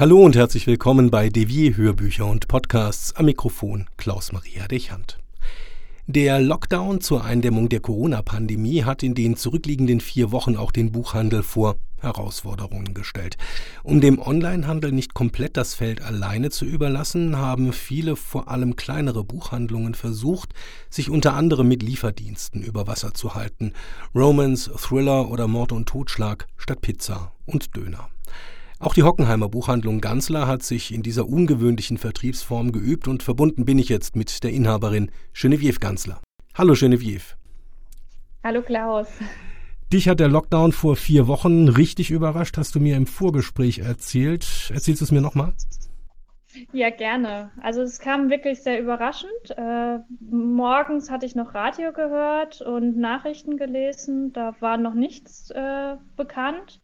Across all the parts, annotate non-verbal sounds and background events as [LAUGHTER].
Hallo und herzlich willkommen bei Devier Hörbücher und Podcasts am Mikrofon Klaus Maria Dechand. Der Lockdown zur Eindämmung der Corona-Pandemie hat in den zurückliegenden vier Wochen auch den Buchhandel vor Herausforderungen gestellt. Um dem Onlinehandel nicht komplett das Feld alleine zu überlassen, haben viele, vor allem kleinere Buchhandlungen versucht, sich unter anderem mit Lieferdiensten über Wasser zu halten. Romance, Thriller oder Mord und Totschlag statt Pizza und Döner. Auch die Hockenheimer Buchhandlung Ganzler hat sich in dieser ungewöhnlichen Vertriebsform geübt und verbunden bin ich jetzt mit der Inhaberin Genevieve Ganzler. Hallo Genevieve. Hallo Klaus. Dich hat der Lockdown vor vier Wochen richtig überrascht, hast du mir im Vorgespräch erzählt. Erzählst du es mir nochmal? Ja, gerne. Also es kam wirklich sehr überraschend. Äh, morgens hatte ich noch Radio gehört und Nachrichten gelesen. Da war noch nichts äh, bekannt.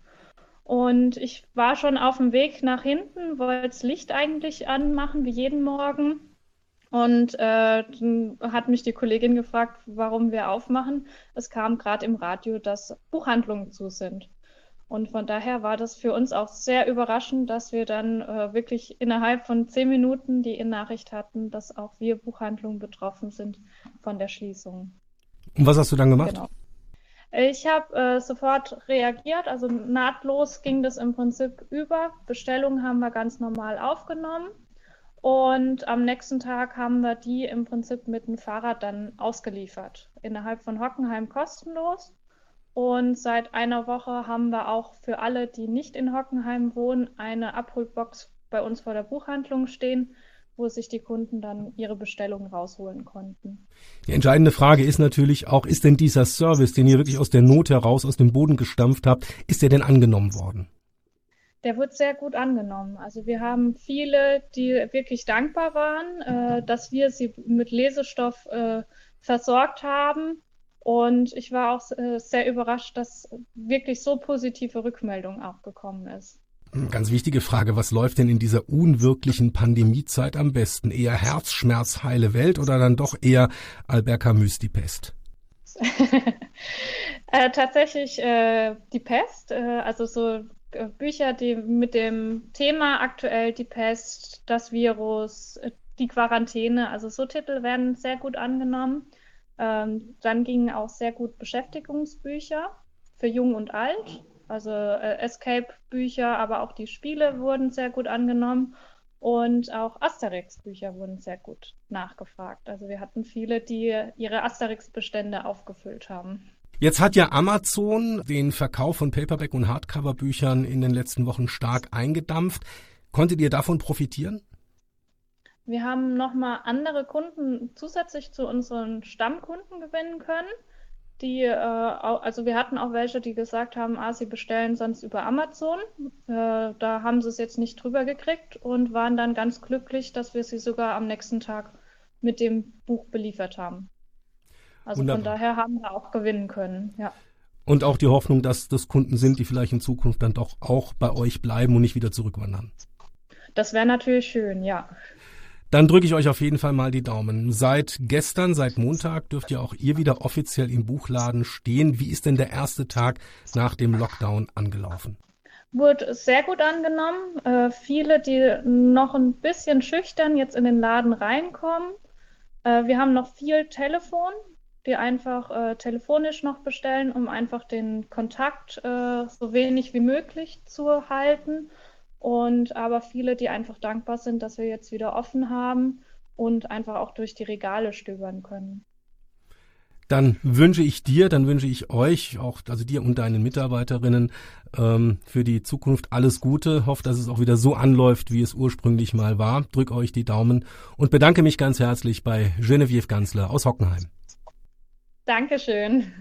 Und ich war schon auf dem Weg nach hinten, wollte das Licht eigentlich anmachen, wie jeden Morgen. Und äh, dann hat mich die Kollegin gefragt, warum wir aufmachen. Es kam gerade im Radio, dass Buchhandlungen zu sind. Und von daher war das für uns auch sehr überraschend, dass wir dann äh, wirklich innerhalb von zehn Minuten die Nachricht hatten, dass auch wir Buchhandlungen betroffen sind von der Schließung. Und was hast du dann gemacht? Genau. Ich habe äh, sofort reagiert, also nahtlos ging das im Prinzip über. Bestellungen haben wir ganz normal aufgenommen und am nächsten Tag haben wir die im Prinzip mit dem Fahrrad dann ausgeliefert. Innerhalb von Hockenheim kostenlos. Und seit einer Woche haben wir auch für alle, die nicht in Hockenheim wohnen, eine Abholbox bei uns vor der Buchhandlung stehen, wo sich die Kunden dann ihre Bestellungen rausholen konnten. Die entscheidende Frage ist natürlich auch, ist denn dieser Service, den ihr wirklich aus der Not heraus, aus dem Boden gestampft habt, ist der denn angenommen worden? Der wird sehr gut angenommen. Also wir haben viele, die wirklich dankbar waren, äh, dass wir sie mit Lesestoff äh, versorgt haben. Und ich war auch äh, sehr überrascht, dass wirklich so positive Rückmeldung auch gekommen ist. Ganz wichtige Frage, was läuft denn in dieser unwirklichen Pandemiezeit am besten? Eher Herzschmerz, heile Welt oder dann doch eher Albert Camus, die Pest? [LAUGHS] äh, tatsächlich äh, die Pest, äh, also so äh, Bücher, die mit dem Thema aktuell die Pest, das Virus, äh, die Quarantäne, also so Titel werden sehr gut angenommen. Ähm, dann gingen auch sehr gut Beschäftigungsbücher für Jung und Alt. Also äh, Escape-Bücher, aber auch die Spiele wurden sehr gut angenommen. Und auch Asterix-Bücher wurden sehr gut nachgefragt. Also wir hatten viele, die ihre Asterix-Bestände aufgefüllt haben. Jetzt hat ja Amazon den Verkauf von Paperback- und Hardcover-Büchern in den letzten Wochen stark eingedampft. Konntet ihr davon profitieren? Wir haben nochmal andere Kunden zusätzlich zu unseren Stammkunden gewinnen können die, äh, also wir hatten auch welche, die gesagt haben, ah, sie bestellen sonst über Amazon. Äh, da haben sie es jetzt nicht drüber gekriegt und waren dann ganz glücklich, dass wir sie sogar am nächsten Tag mit dem Buch beliefert haben. Also Wunderbar. von daher haben wir auch gewinnen können, ja. Und auch die Hoffnung, dass das Kunden sind, die vielleicht in Zukunft dann doch auch bei euch bleiben und nicht wieder zurückwandern. Das wäre natürlich schön, ja. Dann drücke ich euch auf jeden Fall mal die Daumen. Seit gestern, seit Montag dürft ihr auch ihr wieder offiziell im Buchladen stehen. Wie ist denn der erste Tag nach dem Lockdown angelaufen? Wurde sehr gut angenommen. Äh, viele, die noch ein bisschen schüchtern jetzt in den Laden reinkommen. Äh, wir haben noch viel Telefon, die einfach äh, telefonisch noch bestellen, um einfach den Kontakt äh, so wenig wie möglich zu halten. Und aber viele, die einfach dankbar sind, dass wir jetzt wieder offen haben und einfach auch durch die Regale stöbern können. Dann wünsche ich dir, dann wünsche ich euch, auch also dir und deinen Mitarbeiterinnen ähm, für die Zukunft alles Gute. Hoffe, dass es auch wieder so anläuft, wie es ursprünglich mal war. Drück euch die Daumen und bedanke mich ganz herzlich bei Genevieve Ganzler aus Hockenheim. Dankeschön.